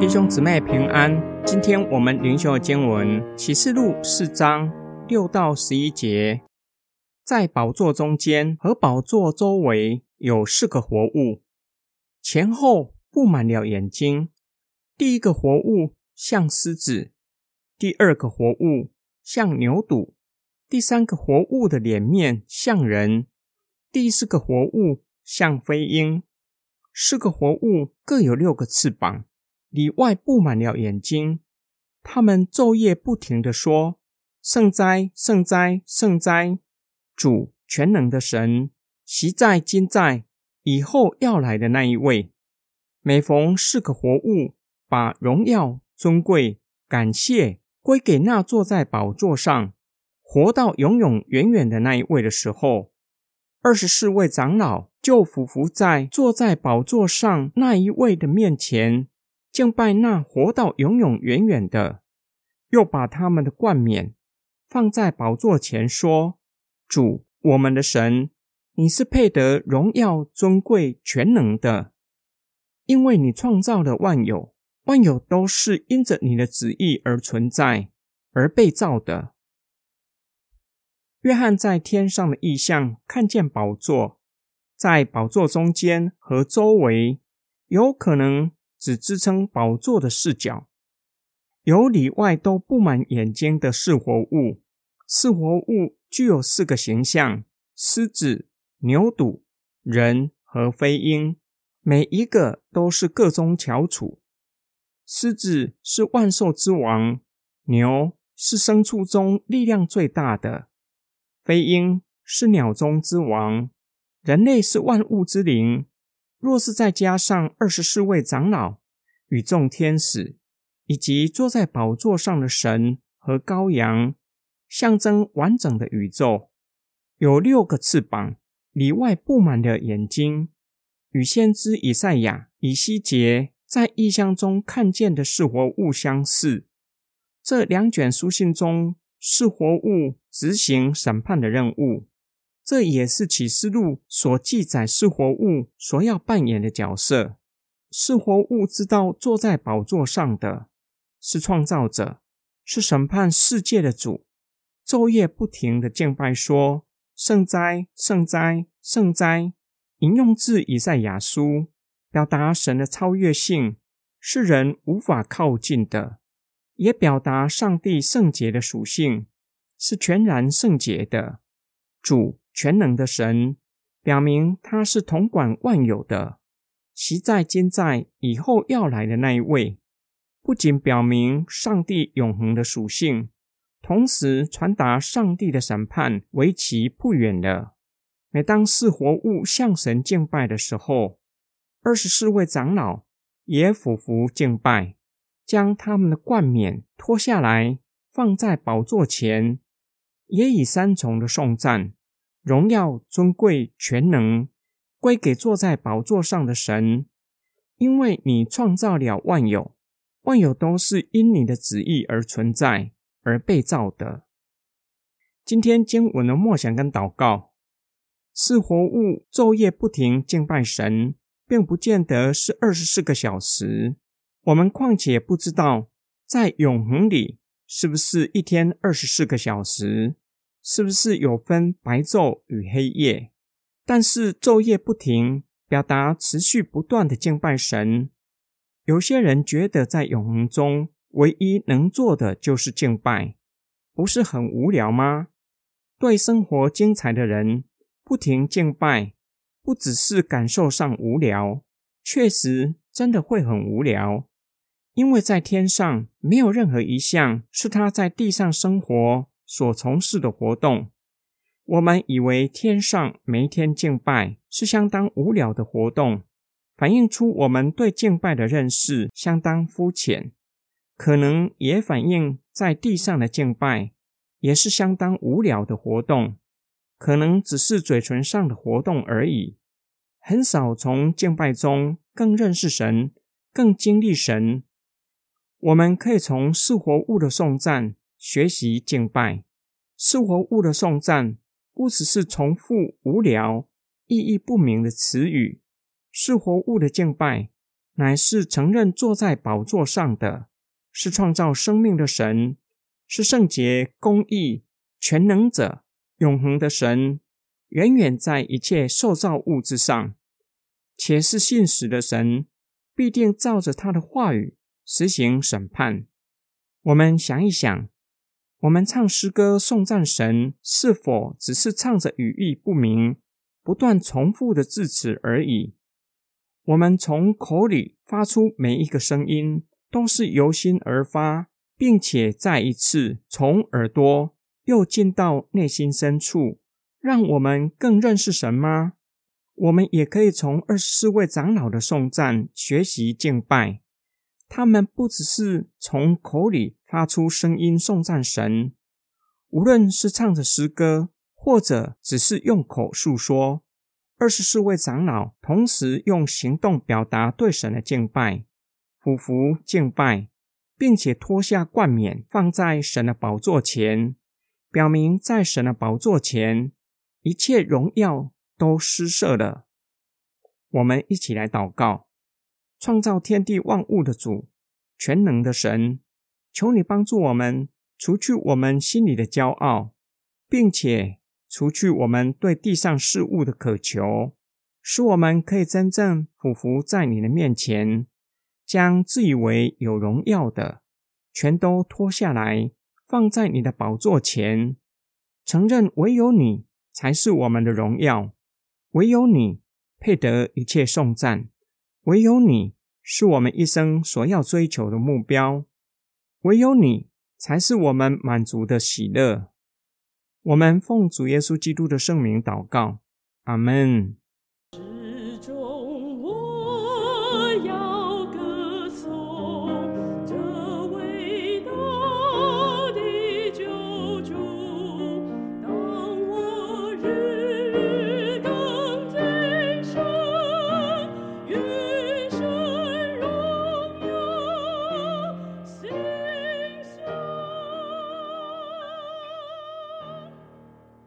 弟兄姊妹平安。今天我们灵修的经文《启示录》四章六到十一节，在宝座中间和宝座周围有四个活物，前后布满了眼睛。第一个活物像狮子，第二个活物像牛犊，第三个活物的脸面像人，第四个活物像飞鹰。四个活物各有六个翅膀。里外布满了眼睛，他们昼夜不停的说：“圣哉，圣哉，圣哉！主全能的神，习在，今在，以后要来的那一位。”每逢四个活物把荣耀、尊贵、感谢归给那坐在宝座上、活到永永远远的那一位的时候，二十四位长老就俯伏在坐在宝座上那一位的面前。敬拜那活到永永远远的，又把他们的冠冕放在宝座前，说：“主，我们的神，你是配得荣耀、尊贵、全能的，因为你创造了万有，万有都是因着你的旨意而存在，而被造的。”约翰在天上的意象看见宝座，在宝座中间和周围，有可能。只支撑宝座的视角，有里外都布满眼睛的四活物。四活物具有四个形象：狮子、牛犊、人和飞鹰。每一个都是各中翘楚。狮子是万兽之王，牛是牲畜中力量最大的，飞鹰是鸟中之王，人类是万物之灵。若是再加上二十四位长老与众天使，以及坐在宝座上的神和羔羊，象征完整的宇宙，有六个翅膀，里外布满了眼睛，与先知以赛亚、以西结在异象中看见的是活物相似。这两卷书信中是活物执行审判的任务。这也是启示录所记载是活物所要扮演的角色。是活物知道坐在宝座上的是创造者，是审判世界的主，昼夜不停的敬拜说：“圣哉，圣哉，圣哉！”引用自以赛亚书，表达神的超越性是人无法靠近的，也表达上帝圣洁的属性是全然圣洁的。主。全能的神表明他是统管万有的，其在今在以后要来的那一位，不仅表明上帝永恒的属性，同时传达上帝的审判为期不远了。每当四活物向神敬拜的时候，二十四位长老也俯伏敬拜，将他们的冠冕脱下来放在宝座前，也以三重的颂赞。荣耀、尊贵、全能归给坐在宝座上的神，因为你创造了万有，万有都是因你的旨意而存在而被造的。今天经文的默想跟祷告，是活物昼夜不停敬拜神，并不见得是二十四个小时。我们况且不知道在永恒里是不是一天二十四个小时。是不是有分白昼与黑夜？但是昼夜不停，表达持续不断的敬拜神。有些人觉得在永恒中唯一能做的就是敬拜，不是很无聊吗？对生活精彩的人，不停敬拜，不只是感受上无聊，确实真的会很无聊。因为在天上没有任何一项是他在地上生活。所从事的活动，我们以为天上每天敬拜是相当无聊的活动，反映出我们对敬拜的认识相当肤浅，可能也反映在地上的敬拜也是相当无聊的活动，可能只是嘴唇上的活动而已，很少从敬拜中更认识神，更经历神。我们可以从四活物的颂赞。学习敬拜，是活物的颂赞，不只是重复无聊、意义不明的词语。是活物的敬拜，乃是承认坐在宝座上的，是创造生命的神，是圣洁、公义、全能者、永恒的神，远远在一切受造物之上，且是信实的神，必定照着他的话语实行审判。我们想一想，我们唱诗歌颂赞神，是否只是唱着语义不明、不断重复的字词而已？我们从口里发出每一个声音，都是由心而发，并且再一次从耳朵又进到内心深处，让我们更认识神吗？我们也可以从二十四位长老的颂赞学习敬拜，他们不只是从口里发出声音颂赞神，无论是唱着诗歌，或者只是用口述说。二十四位长老同时用行动表达对神的敬拜，俯伏敬拜，并且脱下冠冕放在神的宝座前，表明在神的宝座前一切荣耀都失色了。我们一起来祷告：创造天地万物的主，全能的神，求你帮助我们，除去我们心里的骄傲，并且。除去我们对地上事物的渴求，使我们可以真正俯伏在你的面前，将自以为有荣耀的全都脱下来，放在你的宝座前，承认唯有你才是我们的荣耀，唯有你配得一切颂赞，唯有你是我们一生所要追求的目标，唯有你才是我们满足的喜乐。我们奉主耶稣基督的圣名祷告，阿门。